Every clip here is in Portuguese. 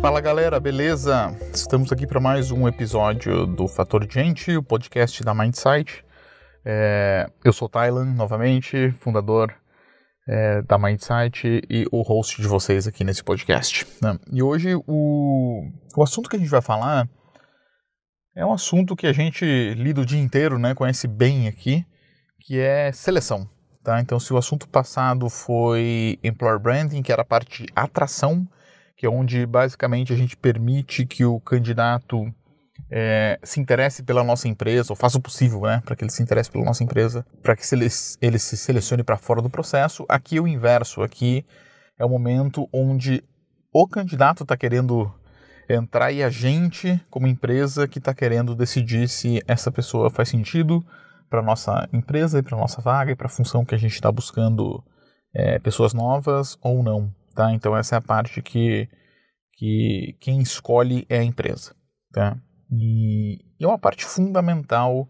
Fala galera, beleza? Estamos aqui para mais um episódio do Fator Gente, o podcast da Mindsight. É, eu sou Thailand, novamente, fundador é, da Mindsight e o host de vocês aqui nesse podcast. Né? E hoje o, o assunto que a gente vai falar é um assunto que a gente lida o dia inteiro, né, conhece bem aqui, que é seleção. Tá? Então, se o assunto passado foi Employer Branding, que era a parte de atração, que é onde basicamente a gente permite que o candidato é, se interesse pela nossa empresa, ou faça o possível né, para que ele se interesse pela nossa empresa, para que ele, ele se selecione para fora do processo. Aqui é o inverso, aqui é o momento onde o candidato está querendo entrar e a gente, como empresa, que está querendo decidir se essa pessoa faz sentido para nossa empresa e para nossa vaga e para a função que a gente está buscando é, pessoas novas ou não. Tá? Então essa é a parte que, que quem escolhe é a empresa. Tá? E é uma parte fundamental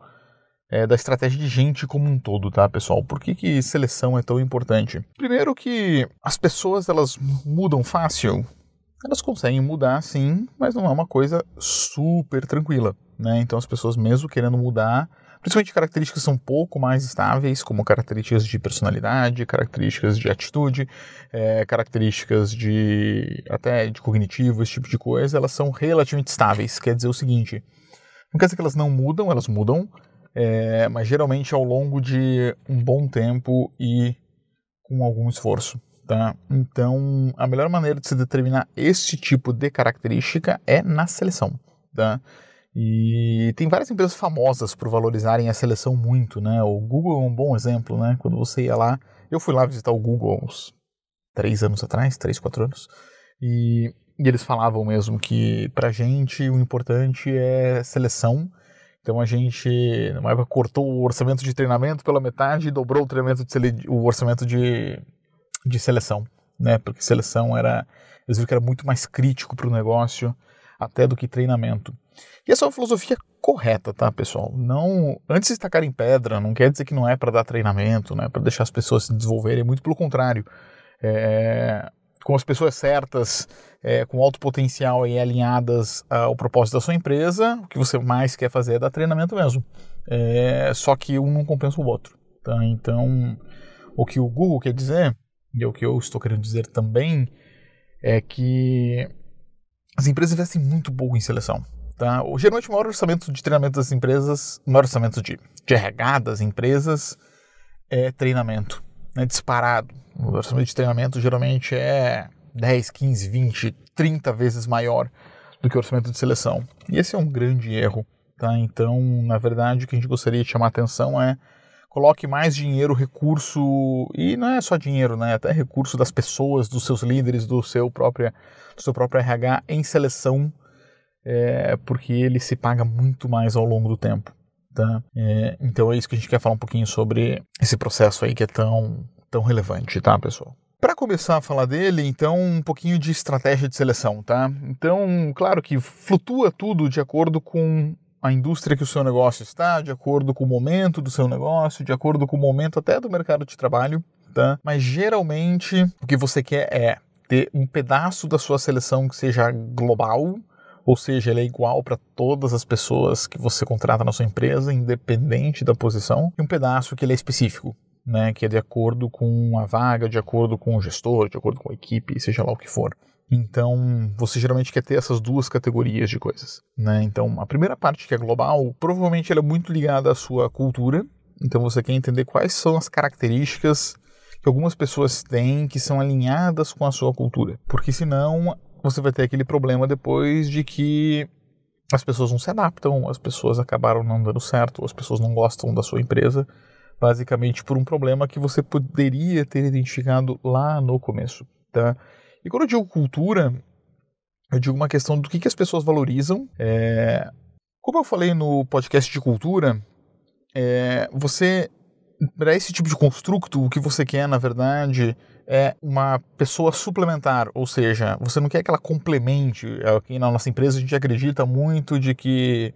é, da estratégia de gente como um todo, tá, pessoal? Por que, que seleção é tão importante? Primeiro que as pessoas elas mudam fácil. Elas conseguem mudar, sim, mas não é uma coisa super tranquila, né? Então as pessoas mesmo querendo mudar, principalmente características são um pouco mais estáveis, como características de personalidade, características de atitude, é, características de até de cognitivo, esse tipo de coisa, elas são relativamente estáveis. Quer dizer o seguinte, não quer dizer que elas não mudam, elas mudam, é, mas geralmente ao longo de um bom tempo e com algum esforço. Tá? Então, a melhor maneira de se determinar esse tipo de característica é na seleção. Tá? E tem várias empresas famosas por valorizarem a seleção muito, né? O Google é um bom exemplo, né? Quando você ia lá, eu fui lá visitar o Google uns três anos atrás, três, quatro anos, e, e eles falavam mesmo que pra gente o importante é seleção. Então a gente, numa época, cortou o orçamento de treinamento pela metade e dobrou o, treinamento de o orçamento de, de seleção, né? Porque seleção era, eles viram que era muito mais crítico para o negócio até do que treinamento. E essa é uma filosofia correta, tá, pessoal? Não, antes de estacar em pedra, não quer dizer que não é para dar treinamento, não é para deixar as pessoas se desenvolverem, muito pelo contrário. É, com as pessoas certas, é, com alto potencial e alinhadas ao propósito da sua empresa, o que você mais quer fazer é dar treinamento mesmo. É, só que um não compensa o outro. Tá? Então, o que o Google quer dizer, e é o que eu estou querendo dizer também, é que as empresas investem muito pouco em seleção. Tá? Geralmente o maior orçamento de treinamento das empresas, o maior orçamento de, de RH das empresas é treinamento, né? disparado. O orçamento de treinamento geralmente é 10, 15, 20, 30 vezes maior do que o orçamento de seleção. E esse é um grande erro. Tá? Então, na verdade, o que a gente gostaria de chamar a atenção é coloque mais dinheiro, recurso, e não é só dinheiro, né? até recurso das pessoas, dos seus líderes, do seu próprio, do seu próprio RH em seleção, é, porque ele se paga muito mais ao longo do tempo. Tá? É, então é isso que a gente quer falar um pouquinho sobre esse processo aí que é tão, tão relevante, tá, pessoal? Para começar a falar dele, então, um pouquinho de estratégia de seleção, tá? Então, claro que flutua tudo de acordo com a indústria que o seu negócio está, de acordo com o momento do seu negócio, de acordo com o momento até do mercado de trabalho, tá? Mas geralmente o que você quer é ter um pedaço da sua seleção que seja global, ou seja, ele é igual para todas as pessoas que você contrata na sua empresa, independente da posição, e um pedaço que ele é específico, né, que é de acordo com a vaga, de acordo com o gestor, de acordo com a equipe, seja lá o que for. Então, você geralmente quer ter essas duas categorias de coisas. Né? Então, a primeira parte, que é global, provavelmente ela é muito ligada à sua cultura. Então, você quer entender quais são as características que algumas pessoas têm que são alinhadas com a sua cultura. Porque senão, você vai ter aquele problema depois de que as pessoas não se adaptam, as pessoas acabaram não dando certo, as pessoas não gostam da sua empresa, basicamente por um problema que você poderia ter identificado lá no começo. Tá? E quando eu digo cultura, eu digo uma questão do que, que as pessoas valorizam. É... Como eu falei no podcast de cultura, é... você, para esse tipo de construto, o que você quer, na verdade, é uma pessoa suplementar, ou seja, você não quer que ela complemente. Aqui na nossa empresa a gente acredita muito de que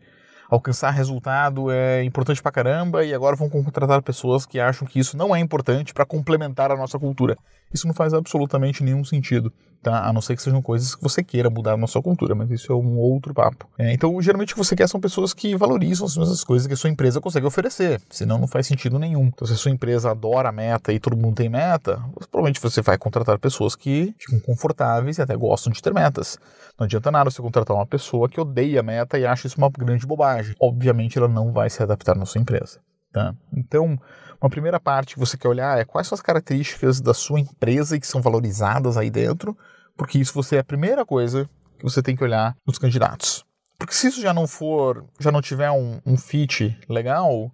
alcançar resultado é importante pra caramba e agora vão contratar pessoas que acham que isso não é importante para complementar a nossa cultura. Isso não faz absolutamente nenhum sentido. Tá? A não ser que sejam coisas que você queira mudar na sua cultura, mas isso é um outro papo. É, então, geralmente o que você quer são pessoas que valorizam as mesmas coisas que a sua empresa consegue oferecer, senão não faz sentido nenhum. Então, se a sua empresa adora meta e todo mundo tem meta, provavelmente você vai contratar pessoas que ficam confortáveis e até gostam de ter metas. Não adianta nada você contratar uma pessoa que odeia a meta e acha isso uma grande bobagem. Obviamente, ela não vai se adaptar na sua empresa. Tá? Então, uma primeira parte que você quer olhar é quais são as características da sua empresa que são valorizadas aí dentro, porque isso você é a primeira coisa que você tem que olhar nos candidatos. Porque se isso já não for, já não tiver um, um fit legal,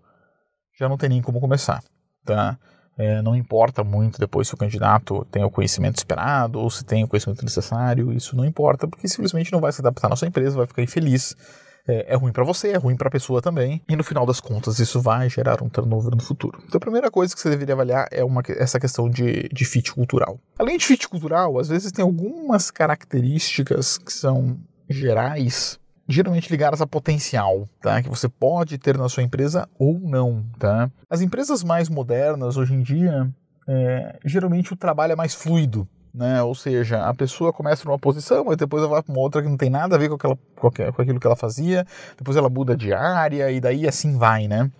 já não tem nem como começar, tá? É, não importa muito depois se o candidato tem o conhecimento esperado ou se tem o conhecimento necessário, isso não importa, porque simplesmente não vai se adaptar na sua empresa, vai ficar infeliz é, é ruim para você, é ruim para a pessoa também, e no final das contas isso vai gerar um turnover no futuro. Então a primeira coisa que você deveria avaliar é uma, essa questão de, de fit cultural. Além de fit cultural, às vezes tem algumas características que são gerais geralmente ligadas a potencial, tá? Que você pode ter na sua empresa ou não, tá? As empresas mais modernas hoje em dia, é, geralmente o trabalho é mais fluido, né? Ou seja, a pessoa começa numa posição, mas depois ela vai para uma outra que não tem nada a ver com, aquela, com aquilo que ela fazia, depois ela muda de área e daí assim vai, né?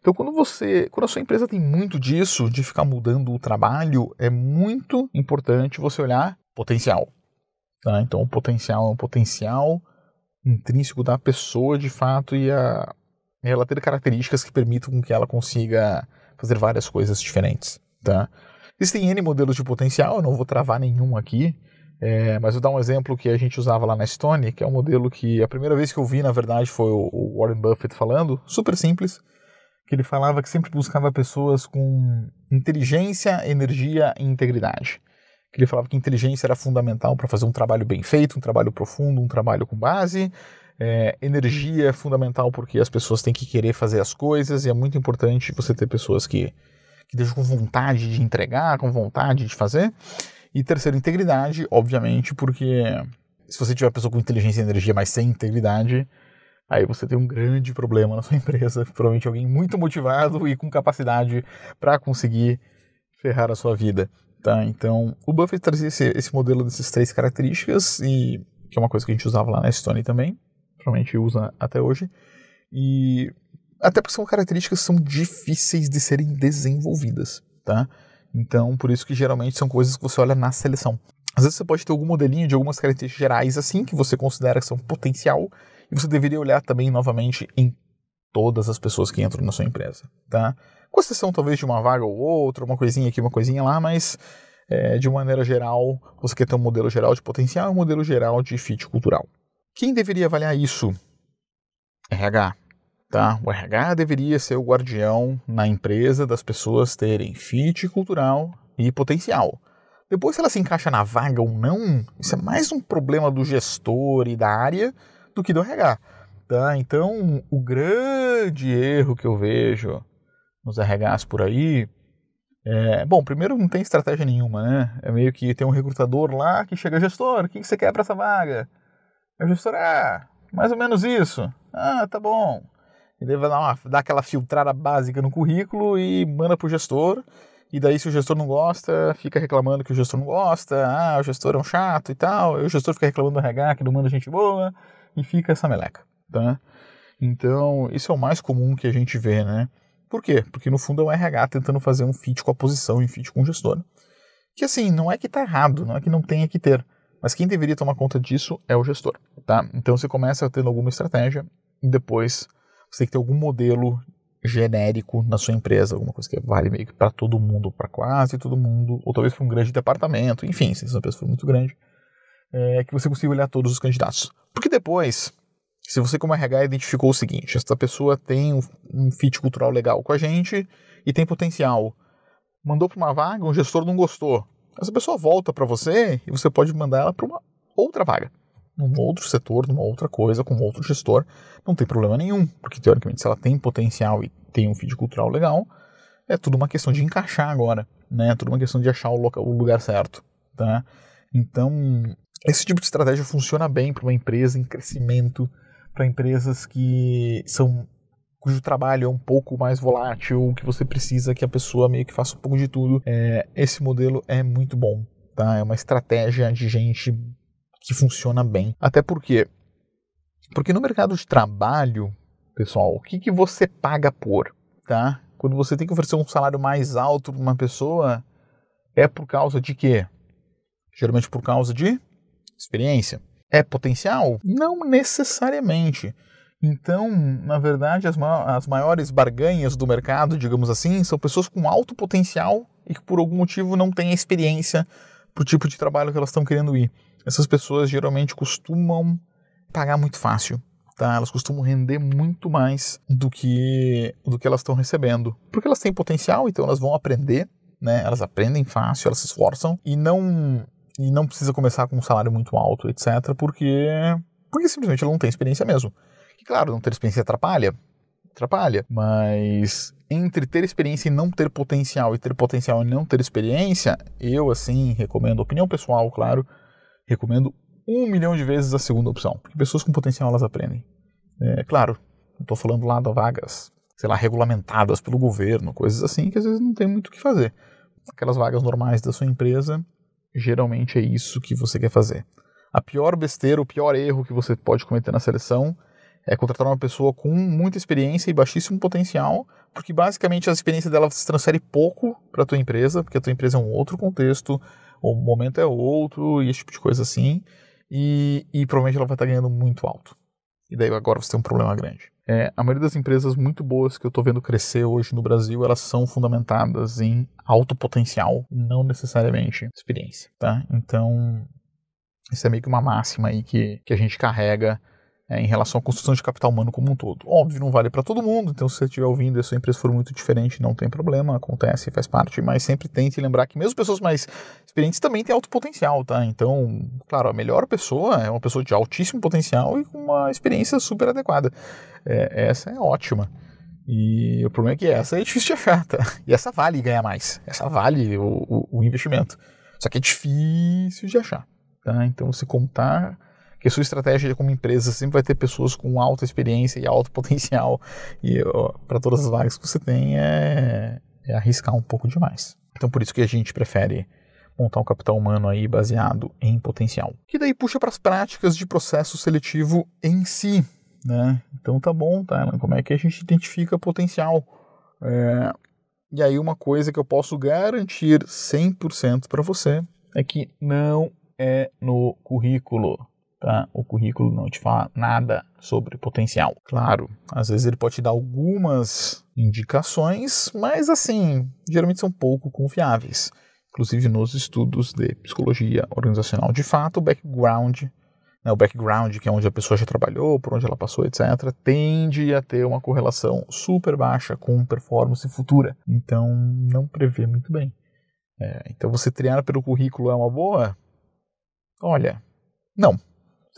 Então, quando você, quando a sua empresa tem muito disso, de ficar mudando o trabalho, é muito importante você olhar potencial. Tá? Então, o potencial é um potencial intrínseco da pessoa, de fato, e a, ela ter características que permitam que ela consiga fazer várias coisas diferentes. Tá? Existem N modelos de potencial, eu não vou travar nenhum aqui, é, mas vou dar um exemplo que a gente usava lá na Stone, que é um modelo que a primeira vez que eu vi, na verdade, foi o Warren Buffett falando, super simples, que ele falava que sempre buscava pessoas com inteligência, energia e integridade. Que ele falava que inteligência era fundamental para fazer um trabalho bem feito, um trabalho profundo, um trabalho com base. É, energia é fundamental porque as pessoas têm que querer fazer as coisas e é muito importante você ter pessoas que que deixa com vontade de entregar, com vontade de fazer. E terceiro, integridade, obviamente, porque se você tiver pessoa com inteligência e energia, mas sem integridade, aí você tem um grande problema na sua empresa. Provavelmente alguém muito motivado e com capacidade para conseguir ferrar a sua vida. Tá? Então, o Buffett trazia esse, esse modelo dessas três características, e que é uma coisa que a gente usava lá na Stone também, provavelmente usa até hoje. E até porque são características que são difíceis de serem desenvolvidas, tá? Então, por isso que geralmente são coisas que você olha na seleção. Às vezes você pode ter algum modelinho de algumas características gerais assim, que você considera que são potencial, e você deveria olhar também novamente em todas as pessoas que entram na sua empresa, tá? Com exceção talvez de uma vaga ou outra, uma coisinha aqui, uma coisinha lá, mas é, de maneira geral, você quer ter um modelo geral de potencial e um modelo geral de fit cultural. Quem deveria avaliar isso? RH, Tá? O RH deveria ser o guardião na empresa das pessoas terem fit cultural e potencial. Depois, se ela se encaixa na vaga ou não, isso é mais um problema do gestor e da área do que do RH. Tá? Então, o grande erro que eu vejo nos RHs por aí é, bom, primeiro não tem estratégia nenhuma, né? É meio que tem um recrutador lá que chega, gestor, o que você quer para essa vaga? o gestor, ah, mais ou menos isso. Ah, tá bom. Ele vai dar, uma, dar aquela filtrada básica no currículo e manda para o gestor. E daí, se o gestor não gosta, fica reclamando que o gestor não gosta, ah, o gestor é um chato e tal. E o gestor fica reclamando do RH, que não manda gente boa, e fica essa meleca, tá? Então, isso é o mais comum que a gente vê, né? Por quê? Porque no fundo é o RH tentando fazer um fit com a posição e fit com o gestor. Que assim, não é que tá errado, não é que não tenha que ter. Mas quem deveria tomar conta disso é o gestor, tá? Então você começa tendo alguma estratégia e depois você tem que ter algum modelo genérico na sua empresa, alguma coisa que vale meio que para todo mundo, para quase todo mundo, ou talvez para um grande departamento, enfim, se essa empresa for muito grande, é, que você consiga olhar todos os candidatos. Porque depois, se você como RH identificou o seguinte, essa pessoa tem um, um fit cultural legal com a gente e tem potencial, mandou para uma vaga, um gestor não gostou, essa pessoa volta para você e você pode mandar ela para uma outra vaga num outro setor, numa outra coisa, com outro gestor, não tem problema nenhum, porque teoricamente se ela tem potencial e tem um feed cultural legal, é tudo uma questão de encaixar agora, né? É tudo uma questão de achar o, local, o lugar certo, tá? Então, esse tipo de estratégia funciona bem para uma empresa em crescimento, para empresas que são cujo trabalho é um pouco mais volátil, que você precisa que a pessoa meio que faça um pouco de tudo, é, esse modelo é muito bom. Tá? É uma estratégia de gente que funciona bem. Até porque, porque no mercado de trabalho, pessoal, o que, que você paga por? Tá? Quando você tem que oferecer um salário mais alto para uma pessoa, é por causa de quê? Geralmente por causa de experiência. É potencial? Não necessariamente. Então, na verdade, as, as maiores barganhas do mercado, digamos assim, são pessoas com alto potencial e que por algum motivo não têm experiência para o tipo de trabalho que elas estão querendo ir. Essas pessoas geralmente costumam pagar muito fácil. Tá? Elas costumam render muito mais do que, do que elas estão recebendo. Porque elas têm potencial, então elas vão aprender, né? elas aprendem fácil, elas se esforçam e não, e não precisa começar com um salário muito alto, etc., porque, porque simplesmente ela não tem experiência mesmo. E claro, não ter experiência atrapalha, atrapalha, mas entre ter experiência e não ter potencial e ter potencial e não ter experiência, eu assim recomendo, opinião pessoal, claro, recomendo um milhão de vezes a segunda opção, porque pessoas com potencial elas aprendem. É claro, não estou falando lá de vagas, sei lá, regulamentadas pelo governo, coisas assim que às vezes não tem muito o que fazer. Aquelas vagas normais da sua empresa, geralmente é isso que você quer fazer. A pior besteira, o pior erro que você pode cometer na seleção é contratar uma pessoa com muita experiência e baixíssimo potencial, porque basicamente a experiência dela se transfere pouco para a tua empresa, porque a tua empresa é um outro contexto, o momento é outro e esse tipo de coisa assim, e, e provavelmente ela vai estar ganhando muito alto. E daí agora você tem um problema grande. É, a maioria das empresas muito boas que eu estou vendo crescer hoje no Brasil, elas são fundamentadas em alto potencial, não necessariamente experiência, tá? Então, isso é meio que uma máxima aí que, que a gente carrega é, em relação à construção de capital humano como um todo. Óbvio, não vale para todo mundo, então se você estiver ouvindo e a sua empresa for muito diferente, não tem problema, acontece, faz parte, mas sempre tente lembrar que mesmo pessoas mais experientes também têm alto potencial, tá? Então, claro, a melhor pessoa é uma pessoa de altíssimo potencial e com uma experiência super adequada. É, essa é ótima. E o problema é que essa é difícil de achar, tá? E essa vale ganhar mais, essa vale o, o, o investimento. Só que é difícil de achar, tá? Então, se contar que sua estratégia como empresa sempre vai ter pessoas com alta experiência e alto potencial e para todas as vagas que você tem é, é arriscar um pouco demais. Então por isso que a gente prefere montar um capital humano aí baseado em potencial. Que daí puxa para as práticas de processo seletivo em si, né? Então tá bom, tá? Como é que a gente identifica potencial? É... E aí uma coisa que eu posso garantir 100% para você é que não é no currículo tá? O currículo não te fala nada sobre potencial. Claro, às vezes ele pode te dar algumas indicações, mas assim, geralmente são pouco confiáveis. Inclusive nos estudos de psicologia organizacional, de fato, o background, né, o background, que é onde a pessoa já trabalhou, por onde ela passou, etc., tende a ter uma correlação super baixa com performance futura. Então, não prevê muito bem. É, então, você treinar pelo currículo é uma boa? Olha, não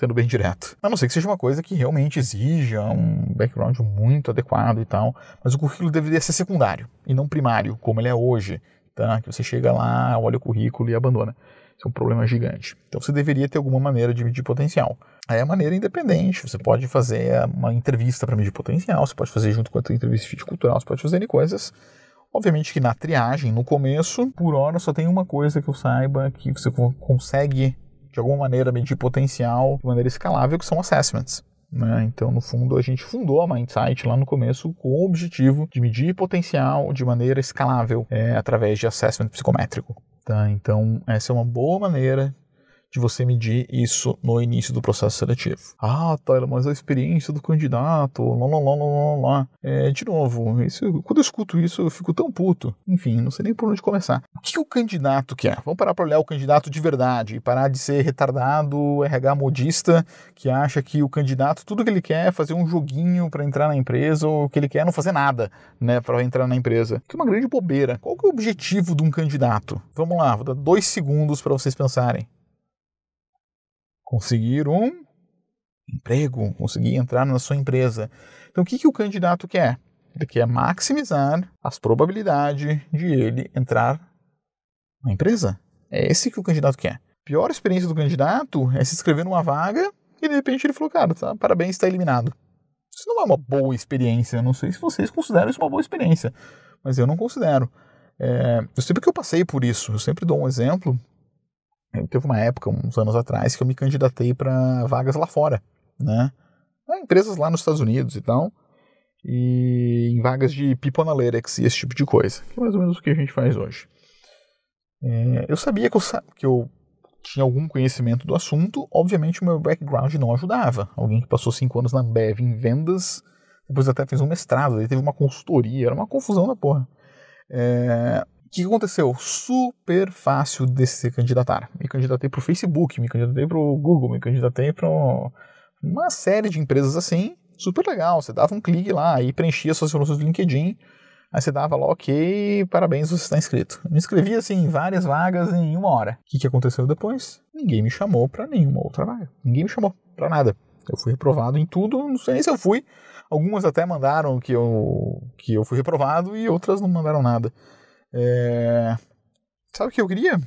sendo bem direto. A não ser que seja uma coisa que realmente exija um background muito adequado e tal, mas o currículo deveria ser secundário e não primário, como ele é hoje, tá? Que você chega lá, olha o currículo e abandona. Isso é um problema gigante. Então você deveria ter alguma maneira de medir potencial. Aí é a maneira independente, você pode fazer uma entrevista para medir potencial, você pode fazer junto com a entrevista de fit cultural, você pode fazer coisas. Obviamente que na triagem, no começo, por hora só tem uma coisa que eu saiba que você consegue de alguma maneira medir potencial de maneira escalável, que são assessments. Né? Então, no fundo, a gente fundou a Mindsight lá no começo com o objetivo de medir potencial de maneira escalável é, através de assessment psicométrico. Tá? Então, essa é uma boa maneira de você medir isso no início do processo seletivo. Ah, Tyler, mas a experiência do candidato, lá, lá, lá, lá, lá. É, de novo, isso, quando eu escuto isso, eu fico tão puto. Enfim, não sei nem por onde começar. O que o candidato quer? Vamos parar para olhar o candidato de verdade e parar de ser retardado, RH modista, que acha que o candidato, tudo que ele quer é fazer um joguinho para entrar na empresa, ou que ele quer é não fazer nada, né, para entrar na empresa. Que é uma grande bobeira. Qual que é o objetivo de um candidato? Vamos lá, vou dar dois segundos para vocês pensarem conseguir um emprego, conseguir entrar na sua empresa. Então, o que, que o candidato quer? Ele quer maximizar as probabilidades de ele entrar na empresa. É esse que o candidato quer. A pior experiência do candidato é se inscrever numa vaga e de repente ele falou, cara, tá, parabéns, está eliminado. Isso não é uma boa experiência. Eu não sei se vocês consideram isso uma boa experiência, mas eu não considero. É, eu sempre que eu passei por isso, eu sempre dou um exemplo. Eu, teve uma época, uns anos atrás, que eu me candidatei para vagas lá fora, né? Empresas lá nos Estados Unidos e tal e em vagas de People Analytics e esse tipo de coisa, que é mais ou menos o que a gente faz hoje. É, eu sabia que eu, que eu tinha algum conhecimento do assunto, obviamente o meu background não ajudava. Alguém que passou cinco anos na Bev em vendas, depois até fez um mestrado, aí teve uma consultoria, era uma confusão da porra. É, que aconteceu? Super fácil de se candidatar. Me candidatei para o Facebook, me candidatei para o Google, me candidatei para uma série de empresas assim, super legal. Você dava um clique lá e preenchia suas informações do LinkedIn. Aí você dava lá, ok, parabéns, você está inscrito. Me inscrevi assim em várias vagas em uma hora. O que, que aconteceu depois? Ninguém me chamou para nenhuma outra vaga. Ninguém me chamou para nada. Eu fui reprovado em tudo, não sei nem se eu fui. Algumas até mandaram que eu, que eu fui reprovado e outras não mandaram nada. É... Sabe o que eu queria?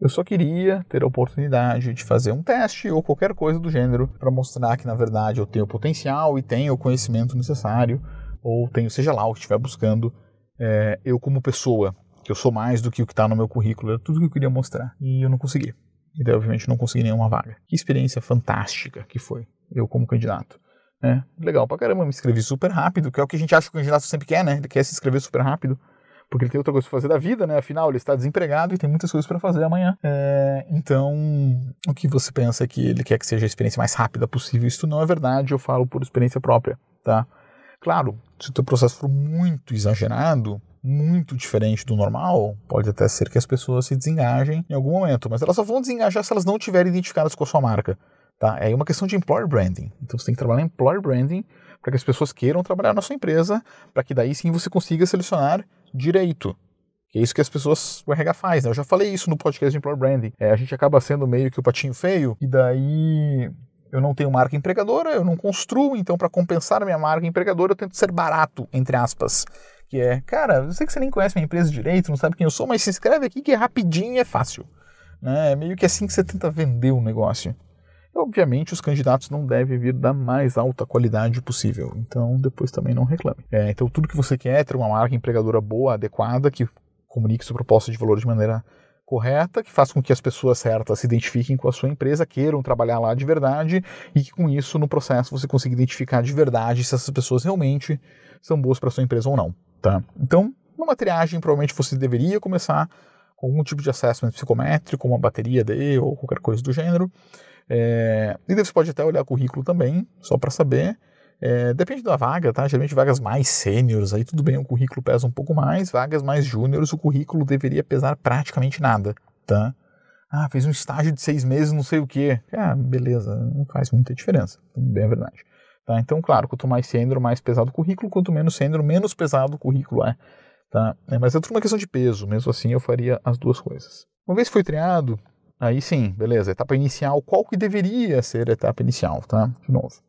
Eu só queria ter a oportunidade de fazer um teste ou qualquer coisa do gênero para mostrar que na verdade eu tenho potencial e tenho o conhecimento necessário ou tenho seja lá o que estiver buscando é, eu como pessoa que eu sou mais do que o que está no meu currículo era tudo que eu queria mostrar e eu não consegui e daí obviamente não consegui nenhuma vaga que experiência fantástica que foi eu como candidato é, legal pra caramba, me inscrevi super rápido, que é o que a gente acha que o candidato sempre quer, né? Ele quer se inscrever super rápido porque ele tem outra coisa para fazer da vida, né? Afinal, ele está desempregado e tem muitas coisas para fazer amanhã. É, então, o que você pensa é que ele quer que seja a experiência mais rápida possível? Isso não é verdade, eu falo por experiência própria, tá? Claro, se o teu processo for muito exagerado, muito diferente do normal, pode até ser que as pessoas se desengajem em algum momento, mas elas só vão desengajar se elas não estiverem identificadas com a sua marca. Tá? É uma questão de employer branding. Então você tem que trabalhar em employer branding para que as pessoas queiram trabalhar na sua empresa, para que daí sim você consiga selecionar direito. Que é isso que as pessoas, o RH faz, né? Eu já falei isso no podcast de Employer Branding. É, a gente acaba sendo meio que o patinho feio, e daí eu não tenho marca empregadora, eu não construo, então para compensar a minha marca empregadora eu tento ser barato, entre aspas. Que é, cara, eu sei que você nem conhece minha empresa direito, não sabe quem eu sou, mas se inscreve aqui que é rapidinho e é fácil. Né? É meio que assim que você tenta vender um negócio. Obviamente, os candidatos não devem vir da mais alta qualidade possível, então depois também não reclame. É, então, tudo que você quer é ter uma marca empregadora boa, adequada, que comunique sua proposta de valor de maneira correta, que faça com que as pessoas certas se identifiquem com a sua empresa, queiram trabalhar lá de verdade e que com isso, no processo, você consiga identificar de verdade se essas pessoas realmente são boas para sua empresa ou não. Tá? Então, numa triagem, provavelmente você deveria começar com algum tipo de assessment psicométrico, uma bateria D ou qualquer coisa do gênero, é, e você pode até olhar o currículo também, só para saber. É, depende da vaga, tá? Geralmente vagas mais sêniores, aí tudo bem, o currículo pesa um pouco mais. Vagas mais júniores, o currículo deveria pesar praticamente nada, tá? Ah, fez um estágio de seis meses, não sei o quê. Ah, beleza, não faz muita diferença, bem a verdade. Tá? Então, claro, quanto mais sênior, mais pesado o currículo, quanto menos sênior, menos pesado o currículo é. Tá? É, mas é tudo uma questão de peso, mesmo assim eu faria as duas coisas. Uma vez foi triado, Aí sim, beleza. Etapa inicial, qual que deveria ser a etapa inicial, tá? De novo.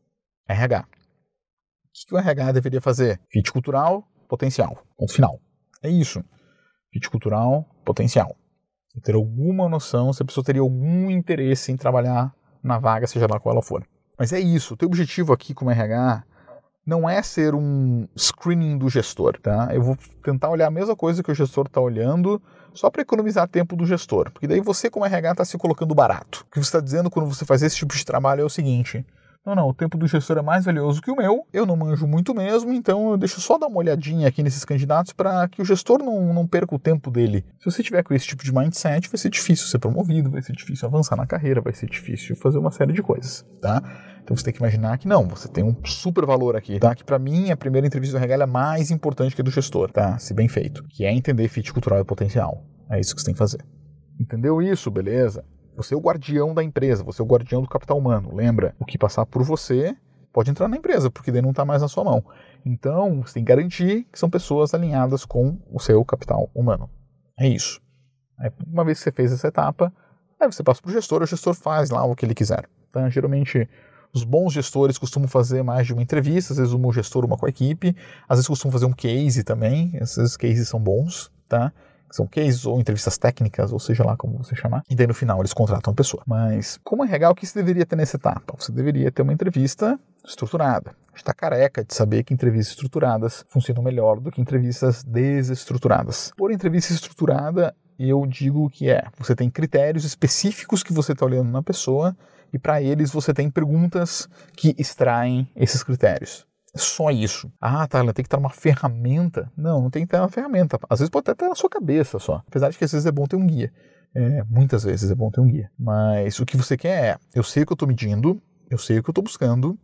RH. O que, o RH deveria fazer? Fit cultural, potencial. Ponto final. É isso. Fit cultural, potencial. Ter alguma noção se a pessoa teria algum interesse em trabalhar na vaga, seja lá qual ela for. Mas é isso. O teu objetivo aqui como RH não é ser um screening do gestor, tá? Eu vou tentar olhar a mesma coisa que o gestor está olhando, só para economizar tempo do gestor, porque daí você como RH está se colocando barato. O que você está dizendo quando você faz esse tipo de trabalho é o seguinte: não, não, o tempo do gestor é mais valioso que o meu, eu não manjo muito mesmo, então eu deixo só dar uma olhadinha aqui nesses candidatos para que o gestor não, não perca o tempo dele. Se você tiver com esse tipo de mindset, vai ser difícil ser promovido, vai ser difícil avançar na carreira, vai ser difícil fazer uma série de coisas, tá? Então você tem que imaginar que não, você tem um super valor aqui, tá? Que para mim a primeira entrevista do regalo é mais importante que a do gestor, tá? Se bem feito, que é entender fit cultural e potencial. É isso que você tem que fazer. Entendeu isso? Beleza? Você é o guardião da empresa, você é o guardião do capital humano. Lembra? O que passar por você pode entrar na empresa, porque daí não está mais na sua mão. Então, você tem que garantir que são pessoas alinhadas com o seu capital humano. É isso. Aí, uma vez que você fez essa etapa, aí você passa para o gestor, o gestor faz lá o que ele quiser. Então, geralmente, os bons gestores costumam fazer mais de uma entrevista, às vezes um gestor, uma com a equipe, às vezes costumam fazer um case também, esses cases são bons, tá? São cases ou entrevistas técnicas, ou seja lá como você chamar, e daí no final eles contratam a pessoa. Mas como RH, o que você deveria ter nessa etapa? Você deveria ter uma entrevista estruturada. Está careca de saber que entrevistas estruturadas funcionam melhor do que entrevistas desestruturadas. Por entrevista estruturada, eu digo que é, você tem critérios específicos que você está olhando na pessoa e para eles você tem perguntas que extraem esses critérios. Só isso. Ah, tá, ela tem que estar uma ferramenta. Não, não tem que ter uma ferramenta. Às vezes pode até estar na sua cabeça só. Apesar de que às vezes é bom ter um guia. É, muitas vezes é bom ter um guia. Mas o que você quer é, eu sei o que eu estou medindo, eu sei o que eu estou buscando,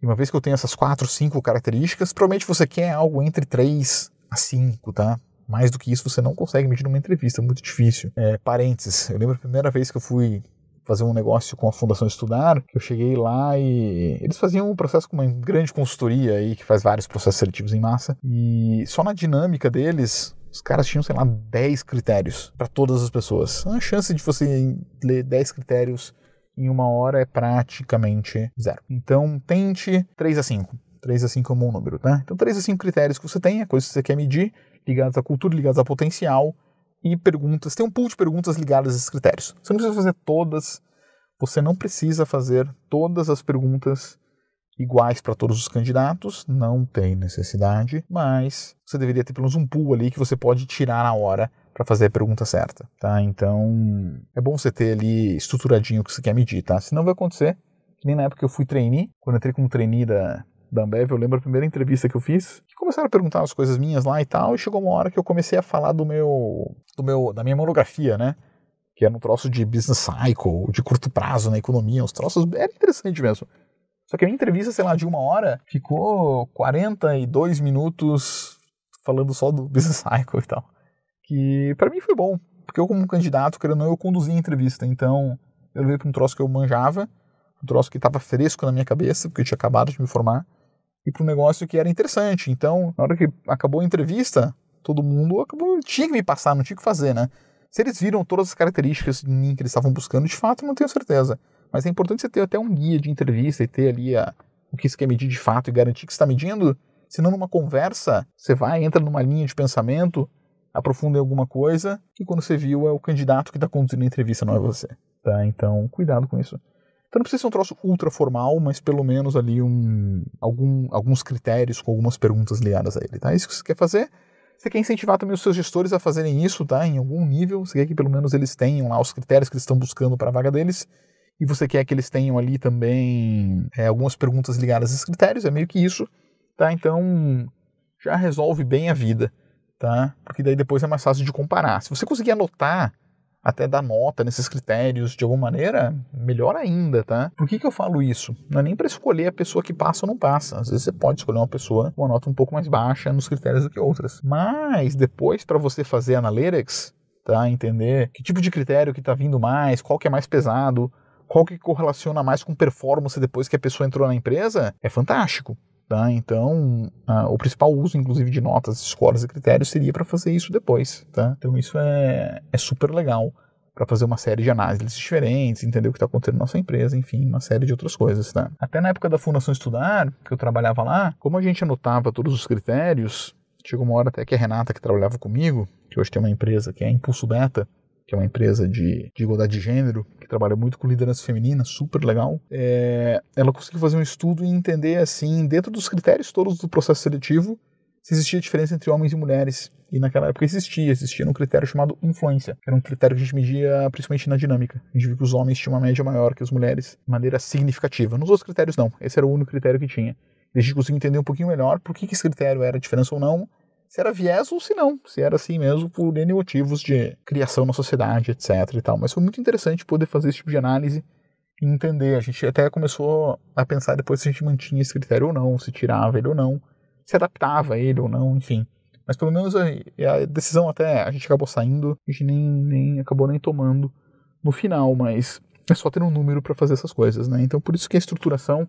e uma vez que eu tenho essas quatro, cinco características, provavelmente você quer algo entre três a cinco, tá? Mais do que isso você não consegue medir numa entrevista, é muito difícil. É, parênteses, eu lembro a primeira vez que eu fui fazer um negócio com a Fundação Estudar, que eu cheguei lá e eles faziam um processo com uma grande consultoria aí, que faz vários processos seletivos em massa, e só na dinâmica deles, os caras tinham, sei lá, 10 critérios para todas as pessoas. A chance de você ler 10 critérios em uma hora é praticamente zero. Então, tente 3 a 5. 3 a 5 é um bom número, tá? Então, 3 a 5 critérios que você tem, coisas que você quer medir, ligados à cultura, ligados a potencial, e perguntas. Tem um pool de perguntas ligadas a esses critérios. Você não precisa fazer todas, você não precisa fazer todas as perguntas iguais para todos os candidatos, não tem necessidade, mas você deveria ter pelo menos um pool ali que você pode tirar na hora para fazer a pergunta certa, tá? Então, é bom você ter ali estruturadinho o que você quer medir, tá? Senão vai acontecer, que nem na época que eu fui trainee, quando eu entrei como trainee da, da Ambev, eu lembro a primeira entrevista que eu fiz, que começaram a perguntar as coisas minhas lá e tal, e chegou uma hora que eu comecei a falar do meu, do meu da minha monografia, né? Que era um troço de business cycle, de curto prazo na economia, uns troços, era interessante mesmo. Só que a minha entrevista, sei lá, de uma hora, ficou 42 minutos falando só do business cycle e tal. Que para mim foi bom, porque eu como candidato, querendo ou não, eu conduzi a entrevista, então eu levei para um troço que eu manjava, um troço que estava fresco na minha cabeça, porque eu tinha acabado de me formar, e para um negócio que era interessante. Então, na hora que acabou a entrevista, todo mundo acabou, tinha que me passar, não tinha que fazer, né? Se eles viram todas as características de mim que eles estavam buscando, de fato, não tenho certeza. Mas é importante você ter até um guia de entrevista e ter ali a, o que você quer medir de fato e garantir que você está medindo. Senão, numa conversa, você vai, entra numa linha de pensamento, aprofunda em alguma coisa, e quando você viu, é o candidato que está conduzindo a entrevista, não é você. Tá? Então, cuidado com isso. Então não precisa ser um troço ultra formal, mas pelo menos ali um, algum, alguns critérios com algumas perguntas ligadas a ele, tá? Isso que você quer fazer. Você quer incentivar também os seus gestores a fazerem isso, tá? Em algum nível. Você quer que pelo menos eles tenham lá os critérios que eles estão buscando para a vaga deles. E você quer que eles tenham ali também é, algumas perguntas ligadas a esses critérios. É meio que isso, tá? Então já resolve bem a vida, tá? Porque daí depois é mais fácil de comparar. Se você conseguir anotar até dar nota nesses critérios de alguma maneira, melhor ainda, tá? Por que, que eu falo isso? Não é nem para escolher a pessoa que passa ou não passa. Às vezes você pode escolher uma pessoa com uma nota um pouco mais baixa nos critérios do que outras. Mas depois, para você fazer analytics, tá? Entender que tipo de critério que está vindo mais, qual que é mais pesado, qual que correlaciona mais com performance depois que a pessoa entrou na empresa, é fantástico. Tá? Então, o principal uso, inclusive, de notas, escolas e critérios seria para fazer isso depois. Tá? Então, isso é, é super legal para fazer uma série de análises diferentes, entender o que está acontecendo na nossa empresa, enfim, uma série de outras coisas. Tá? Até na época da Fundação Estudar, que eu trabalhava lá, como a gente anotava todos os critérios, chegou uma hora até que a Renata, que trabalhava comigo, que hoje tem uma empresa que é Impulso Beta, que é uma empresa de, de igualdade de gênero, que trabalha muito com liderança feminina, super legal. É, ela conseguiu fazer um estudo e entender, assim, dentro dos critérios todos do processo seletivo, se existia diferença entre homens e mulheres. E naquela época existia, existia um critério chamado influência, que era um critério que a gente media principalmente na dinâmica. A gente viu que os homens tinham uma média maior que as mulheres de maneira significativa. Nos outros critérios, não. Esse era o único critério que tinha. E a gente conseguiu entender um pouquinho melhor por que, que esse critério era diferença ou não, se era viés ou se não, se era assim mesmo por N motivos de criação na sociedade, etc e tal. Mas foi muito interessante poder fazer esse tipo de análise e entender. A gente até começou a pensar depois se a gente mantinha esse critério ou não, se tirava ele ou não, se adaptava ele ou não, enfim. Mas pelo menos a, a decisão até a gente acabou saindo, a gente nem, nem acabou nem tomando no final, mas é só ter um número para fazer essas coisas, né? Então por isso que a estruturação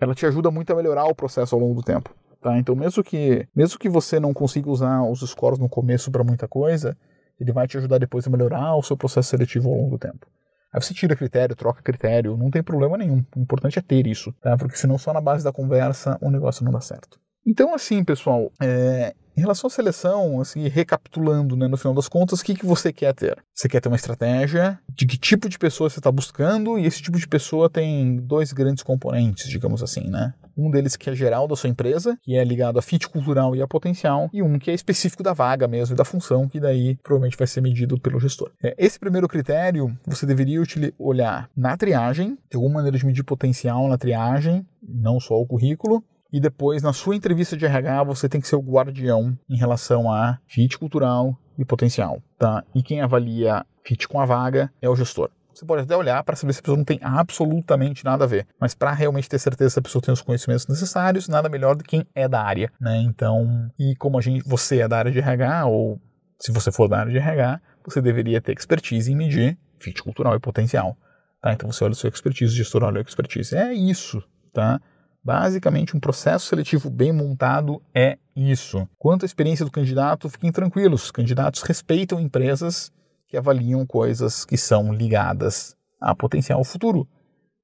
ela te ajuda muito a melhorar o processo ao longo do tempo. Tá? Então, mesmo que, mesmo que você não consiga usar os scores no começo para muita coisa, ele vai te ajudar depois a melhorar o seu processo seletivo ao longo do tempo. Aí você tira critério, troca critério, não tem problema nenhum. O importante é ter isso, tá? Porque senão só na base da conversa o negócio não dá certo. Então, assim, pessoal, é, em relação à seleção, assim, recapitulando, né, no final das contas, o que, que você quer ter? Você quer ter uma estratégia de que tipo de pessoa você está buscando, e esse tipo de pessoa tem dois grandes componentes, digamos assim, né? Um deles que é geral da sua empresa, que é ligado a fit cultural e a potencial, e um que é específico da vaga mesmo e da função, que daí provavelmente vai ser medido pelo gestor. É, esse primeiro critério, você deveria olhar na triagem, tem alguma maneira de medir potencial na triagem, não só o currículo, e depois, na sua entrevista de RH, você tem que ser o guardião em relação a fit cultural e potencial, tá? E quem avalia fit com a vaga é o gestor. Você pode até olhar para saber se a pessoa não tem absolutamente nada a ver, mas para realmente ter certeza se a pessoa tem os conhecimentos necessários, nada melhor do que quem é da área, né? Então, e como a gente, você é da área de RH ou se você for da área de RH, você deveria ter expertise em medir fit cultural e potencial, tá? Então você olha o seu expertise, o gestor olha a expertise. É isso, tá? Basicamente, um processo seletivo bem montado é isso. Quanto à experiência do candidato, fiquem tranquilos. Candidatos respeitam empresas que avaliam coisas que são ligadas a potencial futuro.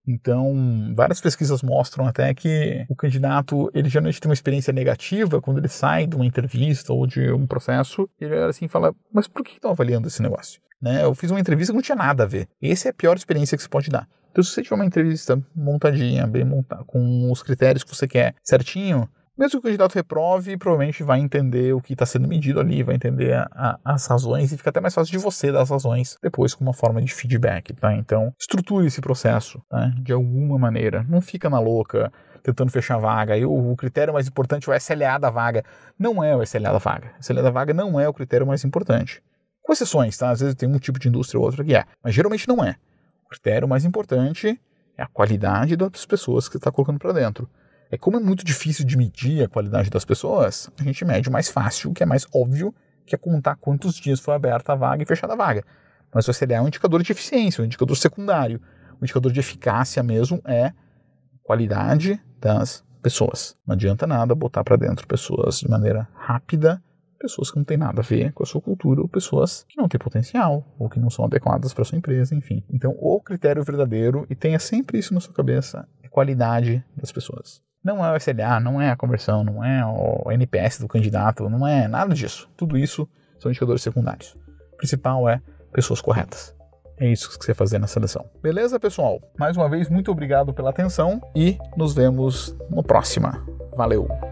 Então, várias pesquisas mostram até que o candidato, ele geralmente tem uma experiência negativa quando ele sai de uma entrevista ou de um processo, ele assim fala, mas por que estão avaliando esse negócio? Né? Eu fiz uma entrevista que não tinha nada a ver. Essa é a pior experiência que você pode dar. Então, se você tiver uma entrevista montadinha, bem montada, com os critérios que você quer certinho, mesmo que o candidato reprove, provavelmente vai entender o que está sendo medido ali, vai entender a, a, as razões e fica até mais fácil de você dar as razões depois com uma forma de feedback, tá? Então, estruture esse processo, tá? De alguma maneira. Não fica na louca tentando fechar a vaga. E o, o critério mais importante é o SLA da vaga. Não é o SLA da vaga. O SLA da vaga não é o critério mais importante. Com exceções, tá? Às vezes tem um tipo de indústria ou outra que é, mas geralmente não é critério mais importante é a qualidade das pessoas que está colocando para dentro. É como é muito difícil de medir a qualidade das pessoas, a gente mede o mais fácil, o que é mais óbvio, que é contar quantos dias foi aberta a vaga e fechada a vaga. Mas o SLA é um indicador de eficiência, um indicador secundário. O indicador de eficácia mesmo é qualidade das pessoas. Não adianta nada botar para dentro pessoas de maneira rápida pessoas que não têm nada a ver com a sua cultura, ou pessoas que não têm potencial, ou que não são adequadas para sua empresa, enfim. Então, o critério verdadeiro, e tenha sempre isso na sua cabeça, é qualidade das pessoas. Não é o SLA, não é a conversão, não é o NPS do candidato, não é nada disso. Tudo isso são indicadores secundários. O principal é pessoas corretas. É isso que você fazer na seleção. Beleza, pessoal? Mais uma vez, muito obrigado pela atenção e nos vemos no próxima. Valeu!